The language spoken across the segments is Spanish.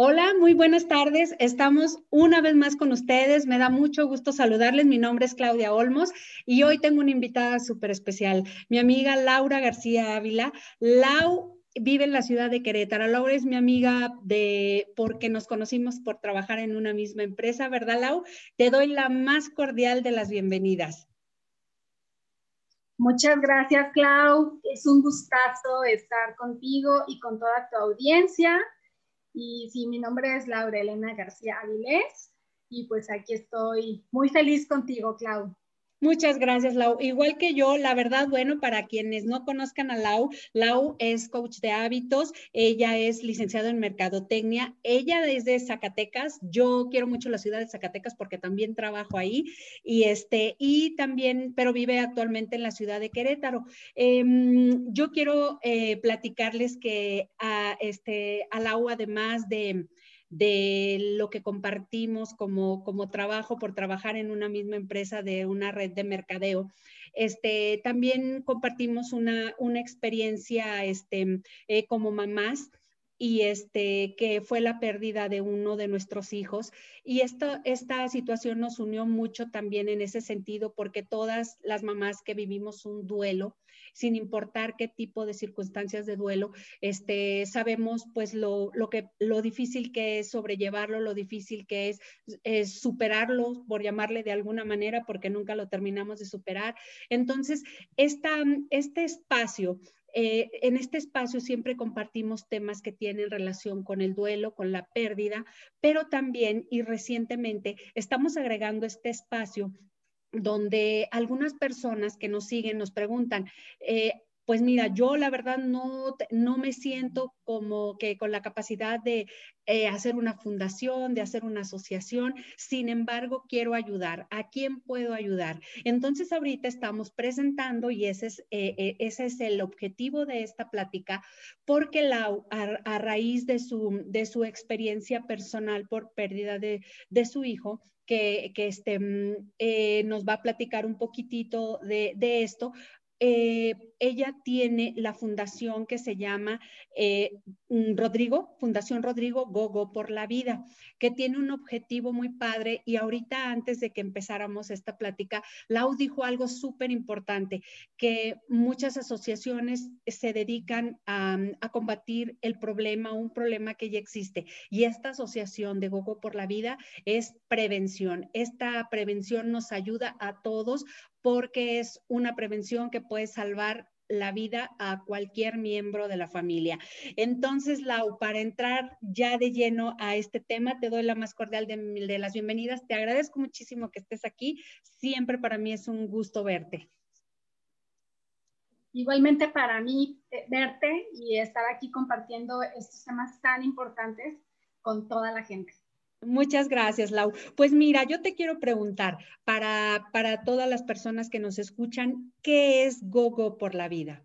Hola, muy buenas tardes. Estamos una vez más con ustedes. Me da mucho gusto saludarles. Mi nombre es Claudia Olmos y hoy tengo una invitada súper especial, mi amiga Laura García Ávila. Lau vive en la ciudad de Querétaro. Laura es mi amiga de porque nos conocimos por trabajar en una misma empresa, ¿verdad, Lau? Te doy la más cordial de las bienvenidas. Muchas gracias, Clau. Es un gustazo estar contigo y con toda tu audiencia. Y sí, mi nombre es Laura Elena García Avilés y pues aquí estoy muy feliz contigo, Clau. Muchas gracias, Lau. Igual que yo, la verdad, bueno, para quienes no conozcan a Lau, Lau es coach de hábitos, ella es licenciada en mercadotecnia, ella desde Zacatecas, yo quiero mucho la ciudad de Zacatecas porque también trabajo ahí y este, y también, pero vive actualmente en la ciudad de Querétaro. Em, yo quiero eh, platicarles que a, este, a Lau, además de de lo que compartimos como, como trabajo por trabajar en una misma empresa de una red de mercadeo. Este, también compartimos una, una experiencia este, eh, como mamás y este, que fue la pérdida de uno de nuestros hijos. Y esta, esta situación nos unió mucho también en ese sentido, porque todas las mamás que vivimos un duelo, sin importar qué tipo de circunstancias de duelo, este, sabemos pues lo, lo, que, lo difícil que es sobrellevarlo, lo difícil que es, superarlo, por llamarle de alguna manera, porque nunca lo terminamos de superar. Entonces, esta, este espacio eh, en este espacio siempre compartimos temas que tienen relación con el duelo, con la pérdida, pero también y recientemente estamos agregando este espacio donde algunas personas que nos siguen nos preguntan, eh, pues mira, yo la verdad no, no me siento como que con la capacidad de eh, hacer una fundación, de hacer una asociación, sin embargo, quiero ayudar. ¿A quién puedo ayudar? Entonces, ahorita estamos presentando y ese es, eh, eh, ese es el objetivo de esta plática, porque la, a, raíz de su, de su experiencia personal por pérdida de, de su hijo, que, que este, mm, nos va a platicar un poquitito de, de esto, eh, ella tiene la fundación que se llama eh, mm, Rodrigo, Fundación Rodrigo Gogo por la Vida, que tiene un objetivo muy padre. Y ahorita, antes de que empezáramos esta plática, Lau dijo algo súper importante, que muchas asociaciones se dedican a, a, combatir el problema, un problema que ya existe. Y esta asociación de Gogo por la Vida es prevención. Esta prevención nos ayuda a todos porque es una prevención que puede salvar la vida a cualquier miembro de la familia. Entonces, Lau, para entrar ya de lleno a este tema, te doy la más cordial de, las bienvenidas. Te agradezco muchísimo que estés aquí. Siempre para mí es un gusto verte. Igualmente para mí eh, verte y estar aquí compartiendo estos temas tan importantes con toda la gente. Muchas gracias, Lau. Pues mira, yo te quiero preguntar para, para todas las personas que nos escuchan, ¿qué es Gogo por la Vida?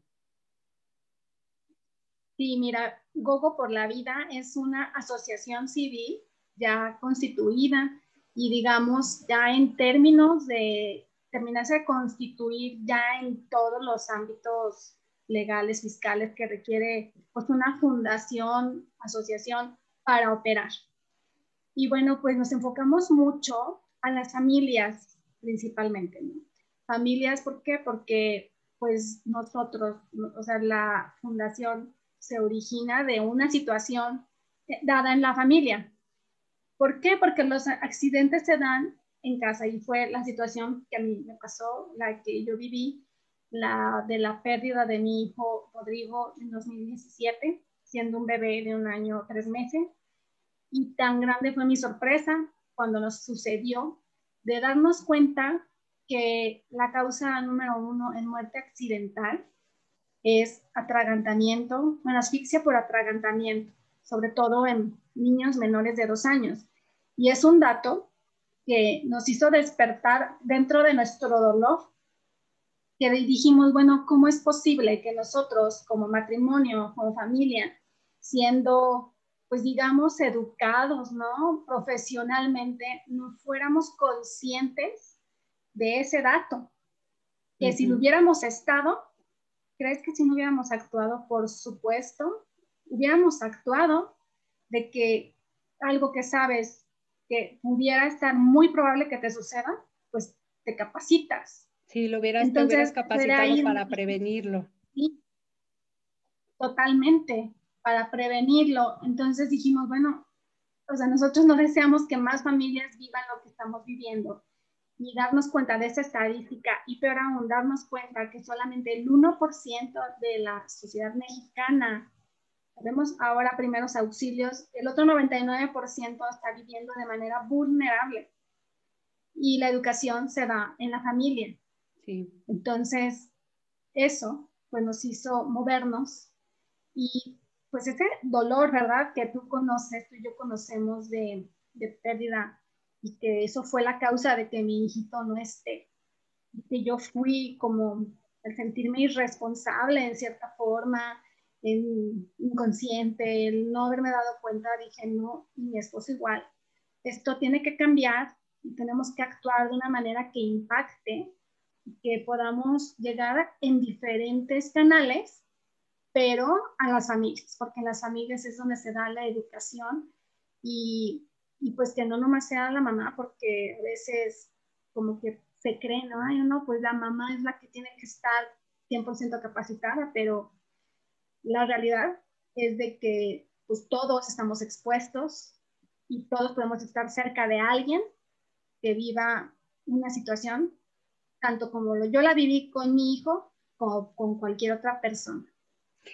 Sí, mira, Gogo por la Vida es una asociación civil ya constituida y digamos ya en términos de terminarse de constituir ya en todos los ámbitos legales, fiscales que requiere pues una fundación, asociación para operar. Y bueno, pues nos enfocamos mucho a las familias principalmente. Familias, ¿por qué? Porque pues nosotros, o sea, la fundación se origina de una situación dada en la familia. ¿Por qué? Porque los accidentes se dan en casa y fue la situación que a mí me pasó, la que yo viví, la de la pérdida de mi hijo Rodrigo en 2017, siendo un bebé de un año, tres meses. Y tan grande fue mi sorpresa cuando nos sucedió de darnos cuenta que la causa número uno en muerte accidental es atragantamiento, bueno, asfixia por atragantamiento, sobre todo en niños menores de dos años. Y es un dato que nos hizo despertar dentro de nuestro dolor, que dijimos, bueno, ¿cómo es posible que nosotros como matrimonio, como familia, siendo, pues digamos, educados, ¿no? Profesionalmente, no fuéramos conscientes de ese dato? Que si lo hubiéramos estado, ¿crees que si no hubiéramos actuado? Por supuesto, hubiéramos actuado de que algo que sabes que pudiera estar muy probable que te suceda, pues te capacitas. Sí, lo hubieras, te hubieras capacitado para prevenirlo. Sí, totalmente, para prevenirlo. Entonces dijimos, bueno, o sea, nosotros no deseamos que más familias vivan lo que estamos viviendo, ni darnos cuenta de esa estadística, y peor aún, darnos cuenta que solamente el 1% de la sociedad mexicana Vemos ahora primeros auxilios. El otro 99% está viviendo de manera vulnerable. Y la educación se da en la familia. Entonces, eso pues nos hizo movernos y pues ese dolor, ¿verdad? Que tú conoces, tú y yo conocemos de, de pérdida y que eso fue la causa de que mi hijito no esté. Que yo fui como el sentirme irresponsable en cierta forma, inconsciente, el no haberme dado cuenta, dije, no, y mi esposo igual, esto tiene que cambiar y tenemos que actuar de una manera que impacte, que podamos llegar en diferentes canales, pero a las familias, porque en las familias es donde se da la educación y, y pues que no nomás sea la mamá, porque a veces como que se cree, ¿no? Ay, no, pues la mamá es la que tiene que estar 100% capacitada, pero la realidad es de que pues todos estamos expuestos y todos podemos estar cerca de alguien que viva una situación, tanto como yo la viví con mi hijo, como con cualquier otra persona.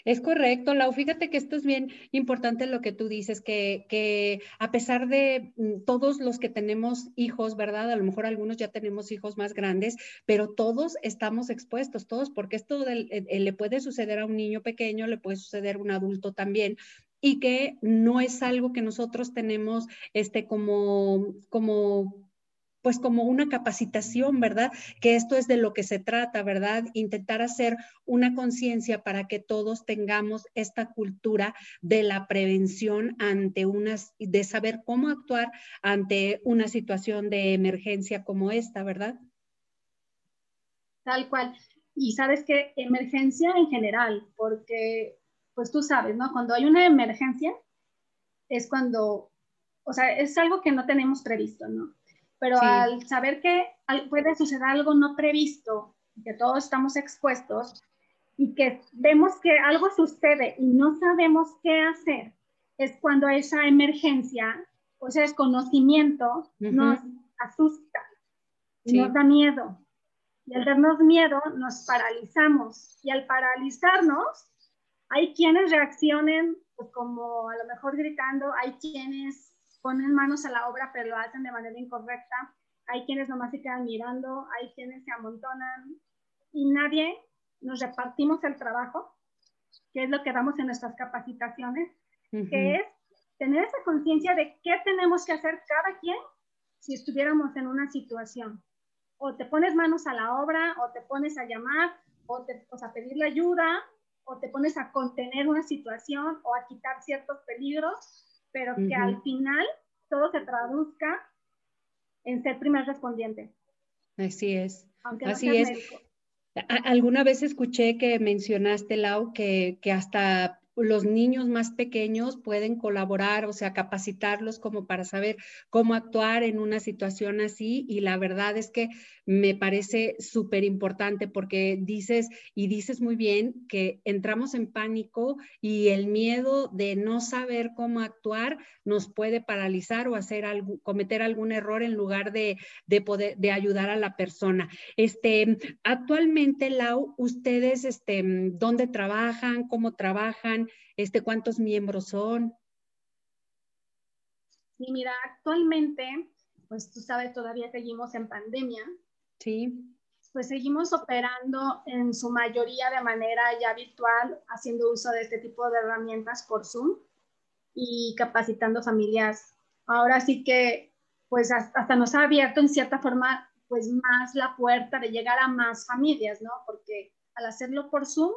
Es correcto, Lau. Fíjate que esto es bien importante lo que tú dices, que, que, a pesar de mm, todos los que tenemos hijos, ¿verdad? A lo mejor algunos ya tenemos hijos más grandes, pero todos estamos expuestos, todos, porque esto le puede suceder a un niño pequeño, le puede suceder a un adulto también y que no es algo que nosotros tenemos este como como pues como una capacitación, ¿verdad? Que esto es de lo que se trata, ¿verdad? Intentar hacer una conciencia para que todos tengamos esta cultura de la prevención ante unas, de saber cómo actuar ante una situación de emergencia como esta, ¿verdad? Tal cual. Y sabes que emergencia en general, porque pues tú sabes, ¿no? Cuando hay una emergencia es cuando, o sea, es algo que no tenemos previsto, ¿no? Pero al saber que puede suceder algo no previsto, que todos estamos expuestos y que vemos que algo sucede y no sabemos qué hacer, es cuando esa emergencia o ese desconocimiento nos asusta, nos da miedo. Y al darnos miedo nos paralizamos. Y al paralizarnos, hay quienes reaccionen pues, como a lo mejor gritando, hay quienes ponen manos a la obra, pero lo hacen de manera incorrecta. Hay quienes nomás se quedan mirando, hay quienes se amontonan y nadie nos repartimos el trabajo, que es lo que damos en nuestras capacitaciones, que es tener esa conciencia de qué tenemos que hacer cada quien si estuviéramos en una situación. O te pones manos a la obra, o te pones a llamar, o, te, o a pedir la ayuda, o te pones a contener una situación o a quitar ciertos peligros, pero que al final todo se traduzca en ser primer respondiente. Así es. Así es. Alguna vez escuché que mencionaste, Lau, que, que hasta los niños más pequeños pueden colaborar, o sea, capacitarlos como para saber cómo actuar en una situación así. Y la verdad es que me parece súper importante porque dices y dices muy bien que entramos en pánico y el miedo de no saber cómo actuar nos puede paralizar o hacer algo, cometer algún error en lugar de, de poder de ayudar a la persona. Este, actualmente, Lau, ustedes, este, ¿dónde trabajan? ¿Cómo trabajan? Este, ¿Cuántos miembros son? Sí, mira, actualmente, pues tú sabes, todavía seguimos en pandemia. Sí. Pues seguimos operando en su mayoría de manera ya virtual, haciendo uso de este tipo de herramientas por Zoom y capacitando familias ahora sí que pues hasta, nos ha abierto en cierta forma pues más la puerta de llegar a más familias, ¿no? Porque al hacerlo por Zoom,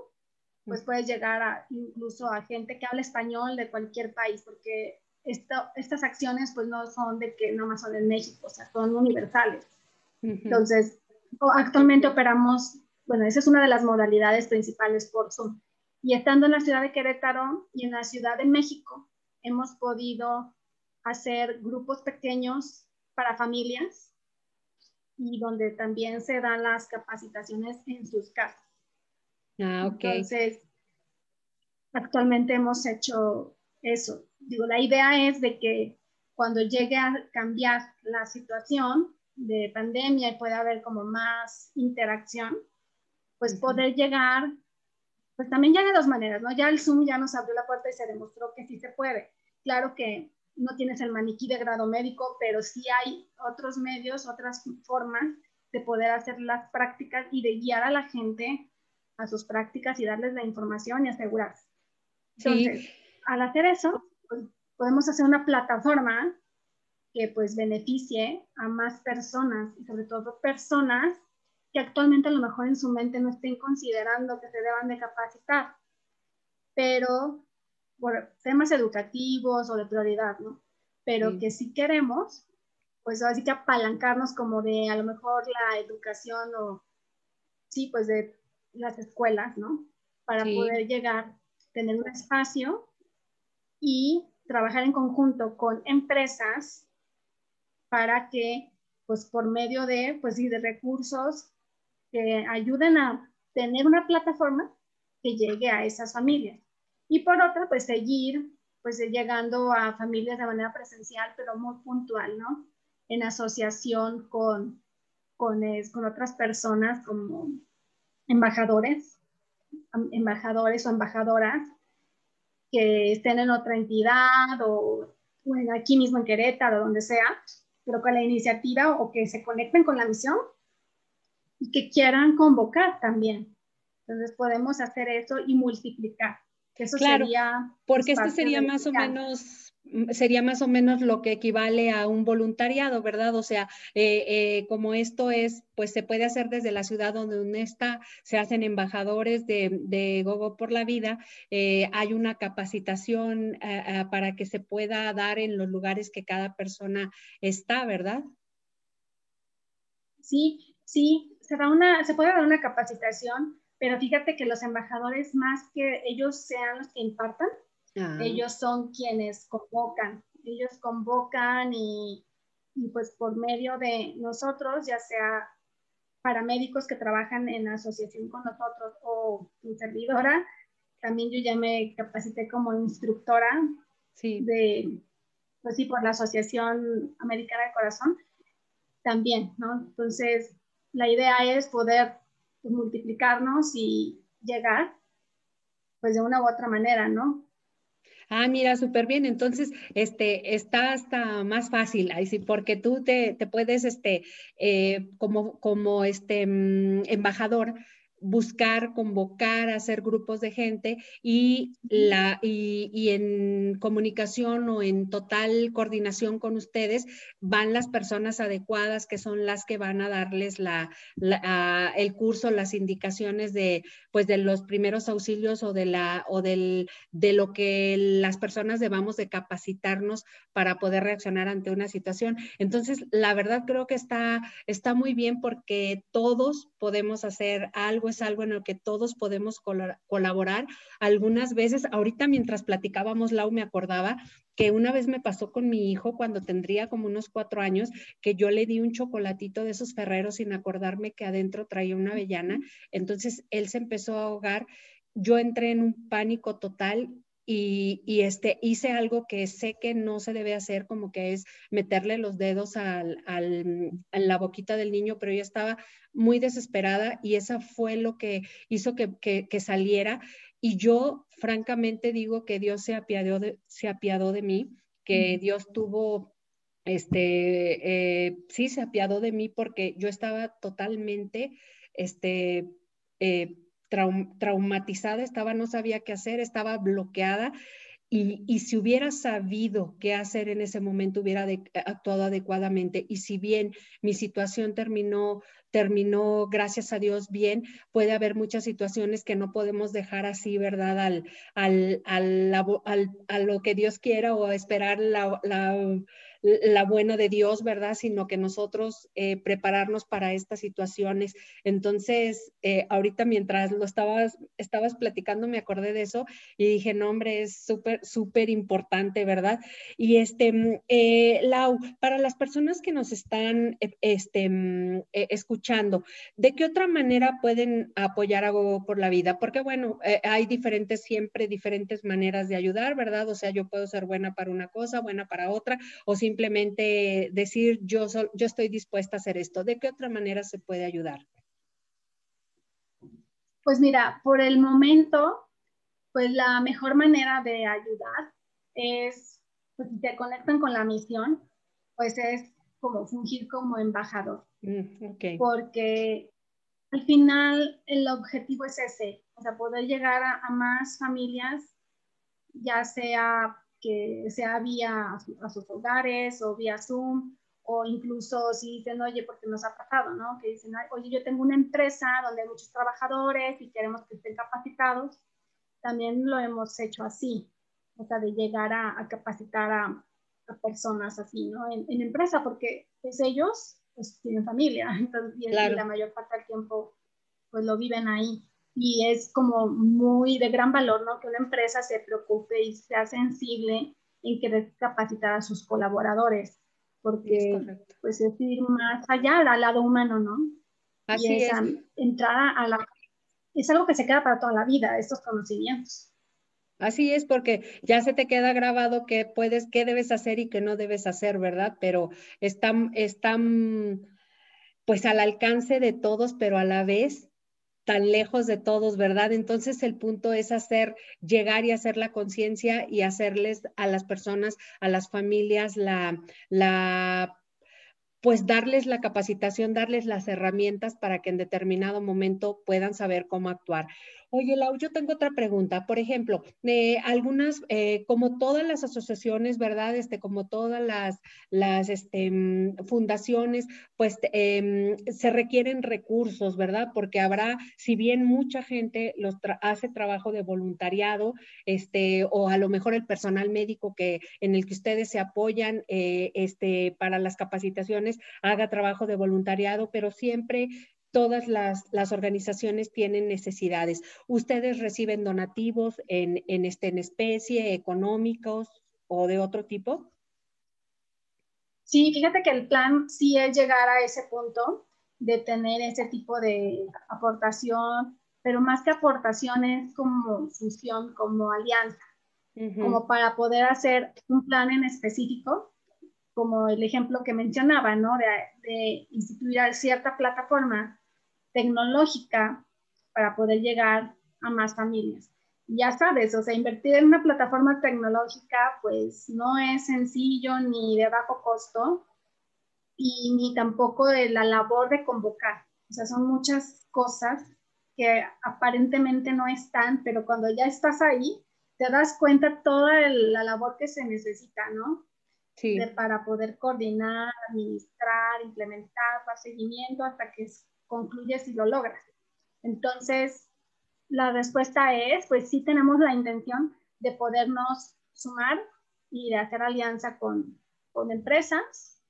pues puedes llegar a, incluso a gente que habla español de cualquier país, porque estas acciones pues no son de que no más son en México, o sea, son universales. Entonces, actualmente operamos, bueno, esa es una de las modalidades principales por Zoom. Y estando en la ciudad de Querétaro y en la ciudad de México, hemos podido hacer grupos pequeños para familias y donde también se dan las capacitaciones en sus casas. Ah, ok. Entonces, actualmente hemos hecho eso. Digo, la idea es de que cuando llegue a cambiar la situación de pandemia y pueda haber como más interacción, pues poder llegar, pues también ya de dos maneras, ¿no? Ya el Zoom ya nos abrió la puerta y se demostró que sí se puede. Claro que no tienes el maniquí de grado médico, pero sí hay otros medios, otras formas de poder hacer las prácticas y de guiar a la gente a sus prácticas y darles la información y asegurarse. Entonces, al hacer eso, pues, podemos hacer una plataforma que pues beneficie a más personas y sobre todo personas que actualmente a lo mejor en su mente no estén considerando que se deban de capacitar, pero por temas educativos o de prioridad, ¿no? Pero que si queremos, pues así que apalancarnos como de a lo mejor la educación o, sí, pues de las escuelas, ¿no? Para poder llegar, tener un espacio y trabajar en conjunto con empresas para que, pues por medio de, pues de recursos que ayuden a tener una plataforma que llegue a esas familias. Y por otra, pues seguir pues llegando a familias de manera presencial, pero muy puntual, ¿no? En asociación con, con, con otras personas como embajadores, embajadores o embajadoras que estén en otra entidad o bueno, aquí mismo en Querétaro, donde sea, pero con la iniciativa o que se conecten con la misión y que quieran convocar también. Entonces podemos hacer eso y multiplicar claro, porque este sería más o menos sería más o menos lo que equivale a un voluntariado, ¿verdad? O sea, eh, eh, como esto es, pues se puede hacer desde la ciudad donde uno está, se hacen embajadores de, de Gogo por la Vida, eh, hay una capacitación para que se pueda dar en los lugares que cada persona está, ¿verdad? Sí, sí, se, da una, se puede dar una capacitación pero fíjate que los embajadores, más que ellos sean los que impartan, ah. ellos son quienes convocan, ellos convocan y, y, pues por medio de nosotros, ya sea paramédicos que trabajan en asociación con nosotros o mi servidora, también yo ya me capacité como instructora sí. de, pues sí, por la Asociación Americana de Corazón, también, ¿no? Entonces, la idea es poder pues, multiplicarnos y llegar, pues de una u otra manera, ¿no? Ah, mira, súper bien. Entonces, este, está hasta más fácil, ahí sí, porque tú te, te puedes, este, eh, como, como este mm, embajador, buscar, convocar, hacer grupos de gente y, la, y, en comunicación o en total coordinación con ustedes van las personas adecuadas que son las que van a darles la, el curso, las indicaciones de, pues, de los primeros auxilios o, de, la, o del, de lo que las personas debamos de capacitarnos para poder reaccionar ante una situación. Entonces, la verdad creo que está, está muy bien porque todos podemos hacer algo es algo en lo que todos podemos colaborar. Algunas veces, ahorita mientras platicábamos, Lau me acordaba que una vez me pasó con mi hijo cuando tendría como unos cuatro años, que yo le di un chocolatito de esos ferreros sin acordarme que adentro traía una avellana. Entonces él se empezó a ahogar. Yo entré en un pánico total y, este, hice algo que sé que no se debe hacer, como que es meterle los dedos al, al, a la boquita del niño, pero yo estaba muy desesperada y esa fue lo que hizo que, que, saliera. Y yo francamente digo que Dios se apiadó de, se apiadó de mí, que Dios tuvo, este, eh, sí, se apiadó de mí porque yo estaba totalmente, este, eh, traumatizada, estaba, no sabía qué hacer, estaba bloqueada y, si hubiera sabido qué hacer en ese momento, hubiera actuado adecuadamente. Y si bien mi situación terminó, terminó, gracias a Dios, bien, puede haber muchas situaciones que no podemos dejar así, ¿verdad? Al, al, al, lo que Dios quiera o esperar la la buena de Dios, ¿verdad? Sino que nosotros eh, prepararnos para estas situaciones. Entonces, eh, ahorita mientras lo estabas, estabas platicando, me acordé de eso y dije, no, hombre, es súper, súper importante, ¿verdad? Y este, mm, eh, Lau, para las personas que nos están este, mm, escuchando, ¿de qué otra manera pueden apoyar a Gogo por la vida? Porque, bueno, hay diferentes, siempre diferentes maneras de ayudar, ¿verdad? O sea, yo puedo ser buena para una cosa, buena para otra, o si simplemente decir yo, yo estoy dispuesta a hacer esto? ¿De qué otra manera se puede ayudar? Pues mira, por el momento, pues la mejor manera de ayudar es, pues si te conectan con la misión, pues es como fungir como embajador. Mm, Porque al final el objetivo es ese, o sea, poder llegar a más familias, ya sea que sea vía a, sus hogares o vía Zoom, o incluso si dicen, oye, porque nos ha pasado, ¿no? Que dicen, oye, yo tengo una empresa donde hay muchos trabajadores y queremos que estén capacitados, también lo hemos hecho así, o sea, de llegar a, capacitar a, personas así, ¿no? En, empresa, porque pues ellos pues tienen familia, entonces, y, la mayor parte del tiempo pues lo viven ahí y es como muy de gran valor, ¿no? Que una empresa se preocupe y sea sensible en querer capacitar a sus colaboradores, porque es pues es ir más allá al lado humano, ¿no? Así es. Entrar a la... Es algo que se queda para toda la vida, estos conocimientos. Así es, porque ya se te queda grabado qué puedes, qué debes hacer y qué no debes hacer, ¿verdad? Pero están, están pues al alcance de todos, pero a la vez tan lejos de todos, ¿verdad? Entonces el punto es hacer, llegar y hacer la conciencia y hacerles a las personas, a las familias, la, la, pues darles la capacitación, darles las herramientas para que en determinado momento puedan saber cómo actuar. Oye, Lau, yo tengo otra pregunta. Por ejemplo, eh, algunas, eh, como todas las asociaciones, ¿verdad? Este, como todas las, las este, mm, fundaciones, pues em, se requieren recursos, ¿verdad? Porque habrá, si bien mucha gente los hace trabajo de voluntariado, este, o a lo mejor el personal médico que, en el que ustedes se apoyan eh, este, para las capacitaciones, haga trabajo de voluntariado, pero siempre todas las, organizaciones tienen necesidades. ¿Ustedes reciben donativos en, en, este, en especie, económicos o de otro tipo? Sí, fíjate que el plan sí es llegar a ese punto de tener ese tipo de aportación, pero más que aportación es como fusión, como alianza, como para poder hacer un plan en específico, como el ejemplo que mencionaba, ¿no? De, de instituir cierta plataforma tecnológica para poder llegar a más familias. Ya sabes, o sea, invertir en una plataforma tecnológica pues no es sencillo ni de bajo costo y ni tampoco de la labor de convocar. O sea, son muchas cosas que aparentemente no están, pero cuando ya estás ahí, te das cuenta toda la labor que se necesita, ¿no? Sí. para poder coordinar, administrar, implementar, dar seguimiento hasta que concluyes y lo logras. Entonces, la respuesta es, pues sí tenemos la intención de podernos sumar y de hacer alianza con, con empresas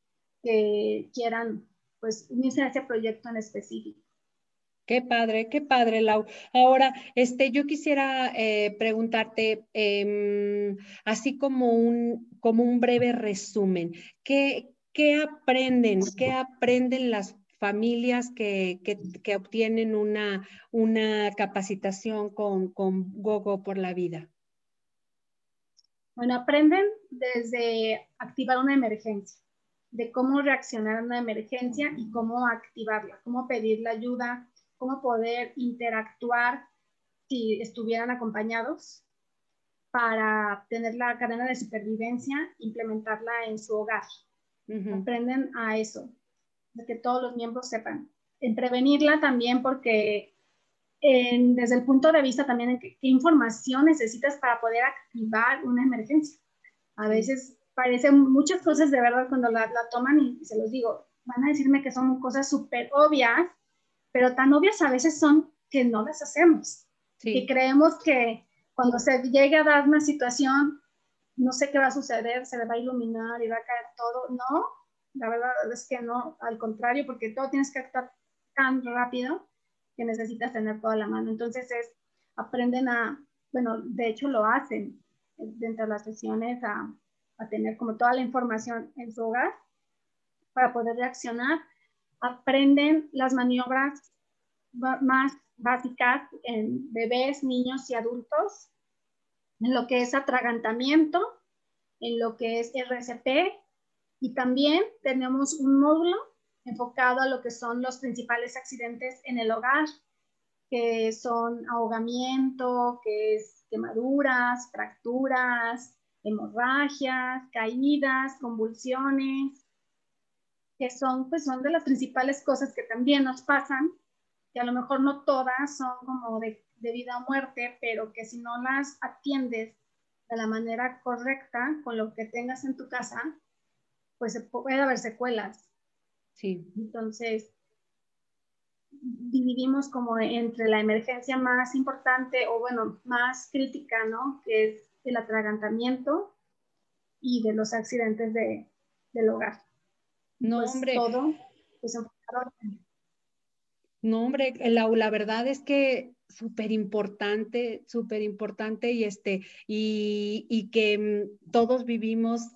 que quieran pues unirse a ese proyecto en específico. Qué padre, qué padre, Lau. Ahora, este, yo quisiera eh, preguntarte, em, así como un, como un breve resumen, ¿qué, ¿qué aprenden, qué aprenden las familias que, que, obtienen una, una capacitación con, con Gogo por la vida? Bueno, aprenden desde activar una emergencia, de cómo reaccionar a una emergencia y cómo activarla, cómo pedir la ayuda, cómo poder interactuar si estuvieran acompañados para tener la cadena de supervivencia, implementarla en su hogar. Aprenden a eso que todos los miembros sepan. En prevenirla también porque desde el punto de vista también de qué, información necesitas para poder activar una emergencia. A veces parecen muchas cosas de verdad cuando la, la toman y se los digo, van a decirme que son cosas súper obvias, pero tan obvias a veces son que no las hacemos. Y creemos que cuando se llegue a dar una situación, no sé qué va a suceder, se le va a iluminar y va a caer todo. No, la verdad es que no, al contrario, porque todo tienes que actuar tan rápido que necesitas tener toda la mano. Entonces es, aprenden a, bueno, de hecho lo hacen dentro de las sesiones a, a tener como toda la información en su hogar para poder reaccionar. Aprenden las maniobras más básicas en bebés, niños y adultos, en lo que es atragantamiento, en lo que es RCP y también tenemos un módulo enfocado a lo que son los principales accidentes en el hogar, que son ahogamiento, que es quemaduras, fracturas, hemorragias, caídas, convulsiones, que son, pues, son de las principales cosas que también nos pasan, que a lo mejor no todas son como de, de vida o muerte, pero que si no las atiendes de la manera correcta con lo que tengas en tu casa, pues puede haber secuelas. Sí. Entonces, dividimos como entre la emergencia más importante o bueno, más crítica, ¿no? Que es el atragantamiento y de los accidentes de, del hogar. No, pues hombre. Todo, pues, no, hombre, la, la verdad es que súper importante, súper importante y este, y, y que mm, todos vivimos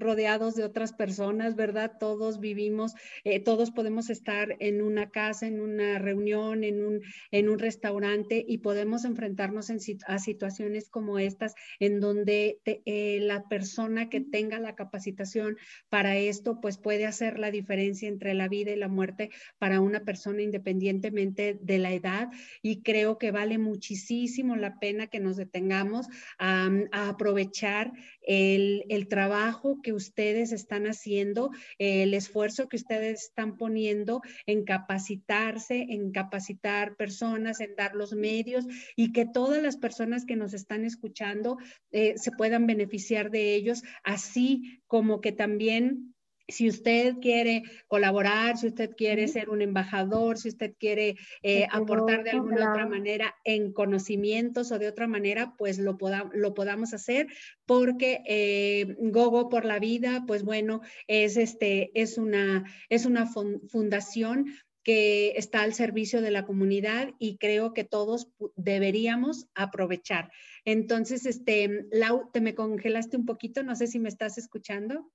rodeados de otras personas, ¿verdad? Todos vivimos, eh, todos podemos estar en una casa, en una reunión, en un, en un restaurante y podemos enfrentarnos a situaciones como estas en donde eh, la persona que tenga la capacitación para esto, pues puede hacer la diferencia entre la vida y la muerte para una persona independientemente de la edad y creo que vale muchísimo la pena que nos detengamos a, aprovechar el, el trabajo que ustedes están haciendo, el esfuerzo que ustedes están poniendo en capacitarse, en capacitar personas, en dar los medios y que todas las personas que nos están escuchando eh, se puedan beneficiar de ellos, así como que también si usted quiere colaborar, si usted quiere ser un embajador, si usted quiere eh, aportar de alguna otra manera en conocimientos o de otra manera, pues lo, lo podamos hacer porque eh, Gogo por la Vida, pues bueno, es, este, es, una, es una fundación que está al servicio de la comunidad y creo que todos deberíamos aprovechar. Entonces, este, Lau, te me congelaste un poquito, no sé si me estás escuchando.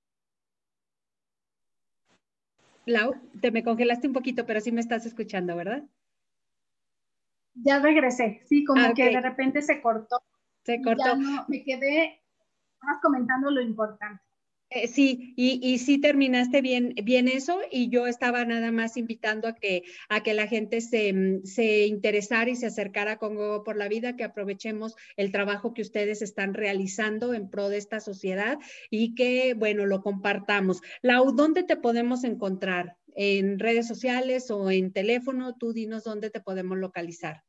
Lau, te me congelaste un poquito, pero sí me estás escuchando, ¿verdad? Ya regresé, sí, como ah, que de repente se cortó. Se cortó. me quedé comentando lo importante. Eh, sí, y, sí terminaste bien, bien eso y yo estaba nada más invitando a que, a que la gente se, mm, se interesara y se acercara con Gogo por la Vida, que aprovechemos el trabajo que ustedes están realizando en pro de esta sociedad y que, bueno, lo compartamos. Lau, ¿dónde te podemos encontrar? ¿En redes sociales o en teléfono? Tú dinos dónde te podemos localizar.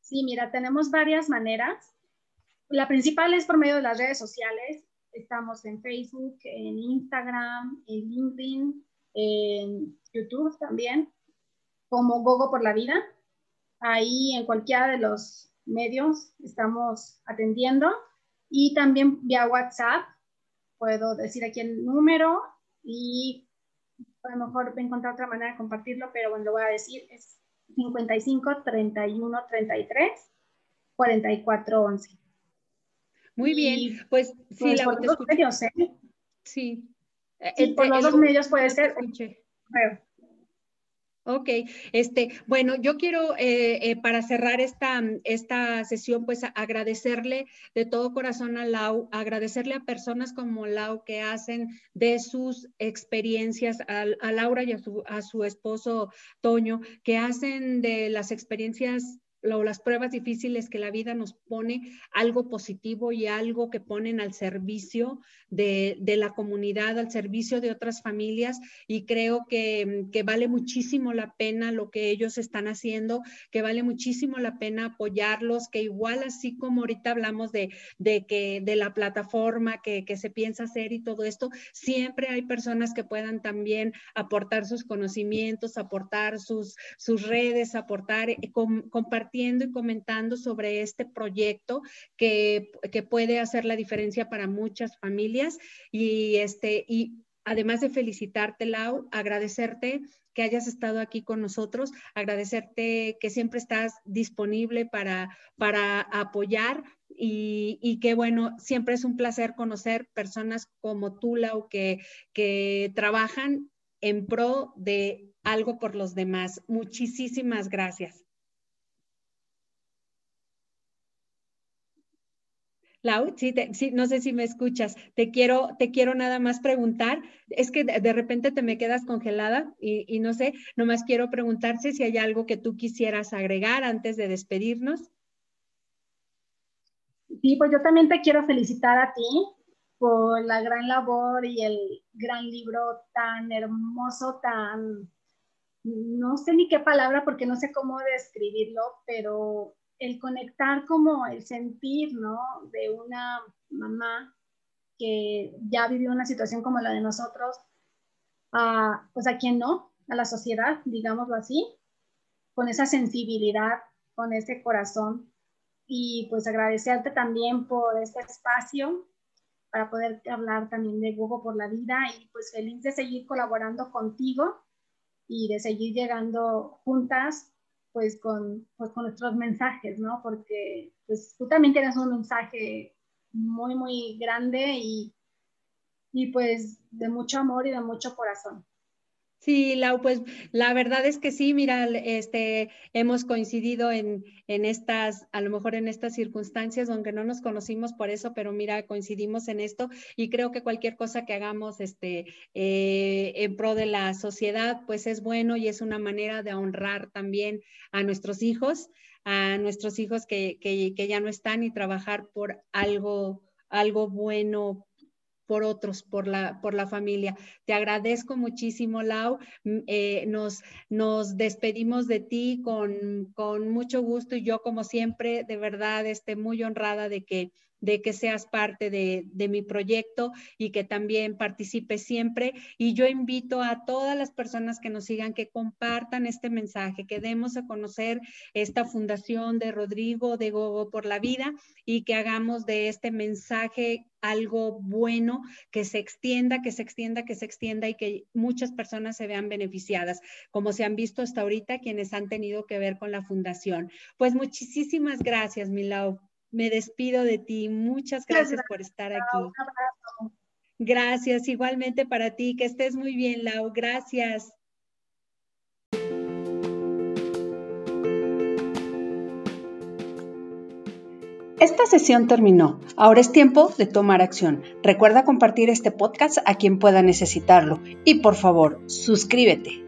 Sí, mira, tenemos varias maneras. La principal es por medio de las redes sociales Estamos en Facebook, en Instagram, en LinkedIn, en YouTube también, como Gogo por la Vida. Ahí en cualquiera de los medios estamos atendiendo y también vía WhatsApp. Puedo decir aquí el número y a lo mejor encontrar otra manera de compartirlo, pero bueno, lo voy a decir, es 55 31 33 44 11. Muy bien, pues sí, pues, la por los medios, ¿eh? Sí. sí por los dos medios puede ser. Ok, este, bueno, yo quiero eh, eh, para cerrar esta, esta sesión, pues agradecerle de todo corazón a Lau, agradecerle a personas como Lau que hacen de sus experiencias, a, a Laura y a su, a su esposo Toño, que hacen de las experiencias las pruebas difíciles que la vida nos pone, algo positivo y algo que ponen al servicio de, la comunidad, al servicio de otras familias. Y creo que, vale muchísimo la pena lo que ellos están haciendo, que vale muchísimo la pena apoyarlos, que igual así como ahorita hablamos de, que, de la plataforma que, se piensa hacer y todo esto, siempre hay personas que puedan también aportar sus conocimientos, aportar sus, sus redes, aportar, eh, compartir y comentando sobre este proyecto que, que puede hacer la diferencia para muchas familias. Y, este, y además de felicitarte, Lau, agradecerte que hayas estado aquí con nosotros, agradecerte que siempre estás disponible para, para apoyar y, y, que bueno, siempre es un placer conocer personas como tú, Lau, que, que trabajan en pro de algo por los demás. Muchísimas gracias. Lau, sí, no sé si me escuchas. Te quiero, te quiero nada más preguntar. Es que de, repente te me quedas congelada y, no sé, nomás quiero preguntarte si hay algo que tú quisieras agregar antes de despedirnos. Sí, pues yo también te quiero felicitar a ti por la gran labor y el gran libro tan hermoso, tan, no sé ni qué palabra porque no sé cómo describirlo, pero el conectar como el sentir, ¿no? De una mamá que ya vivió una situación como la de nosotros, a, pues a quien no, a la sociedad, digámoslo así, con esa sensibilidad, con ese corazón. Y pues agradecerte también por este espacio para poder hablar también de Google por la vida y pues feliz de seguir colaborando contigo y de seguir llegando juntas pues con, pues con nuestros mensajes, ¿no? Porque pues tú también tienes un mensaje muy, muy grande y, y pues de mucho amor y de mucho corazón. Sí, Lau, pues la verdad es que sí, mira, este, hemos coincidido en, en, estas, a lo mejor en estas circunstancias, aunque no nos conocimos por eso, pero mira, coincidimos en esto y creo que cualquier cosa que hagamos este, eh, en pro de la sociedad, pues es bueno y es una manera de honrar también a nuestros hijos, a nuestros hijos que, que, que ya no están y trabajar por algo, algo bueno por otros, por la, por la familia. Te agradezco muchísimo, Lau. Eh, nos, nos despedimos de ti con, con mucho gusto y yo, como siempre, de verdad, esté muy honrada de que de que seas parte de, mi proyecto y que también participes siempre. Y yo invito a todas las personas que nos sigan que compartan este mensaje, que demos a conocer esta fundación de Rodrigo de Gogo por la Vida y que hagamos de este mensaje algo bueno, que se extienda, que se extienda, que se extienda y que muchas personas se vean beneficiadas, como se han visto hasta ahorita quienes han tenido que ver con la fundación. Pues muchísimas gracias, Milau me despido de ti. Muchas gracias, por estar aquí. Gracias, igualmente para ti. Que estés muy bien, Lau. Gracias. Esta sesión terminó. Ahora es tiempo de tomar acción. Recuerda compartir este podcast a quien pueda necesitarlo. Y por favor, suscríbete.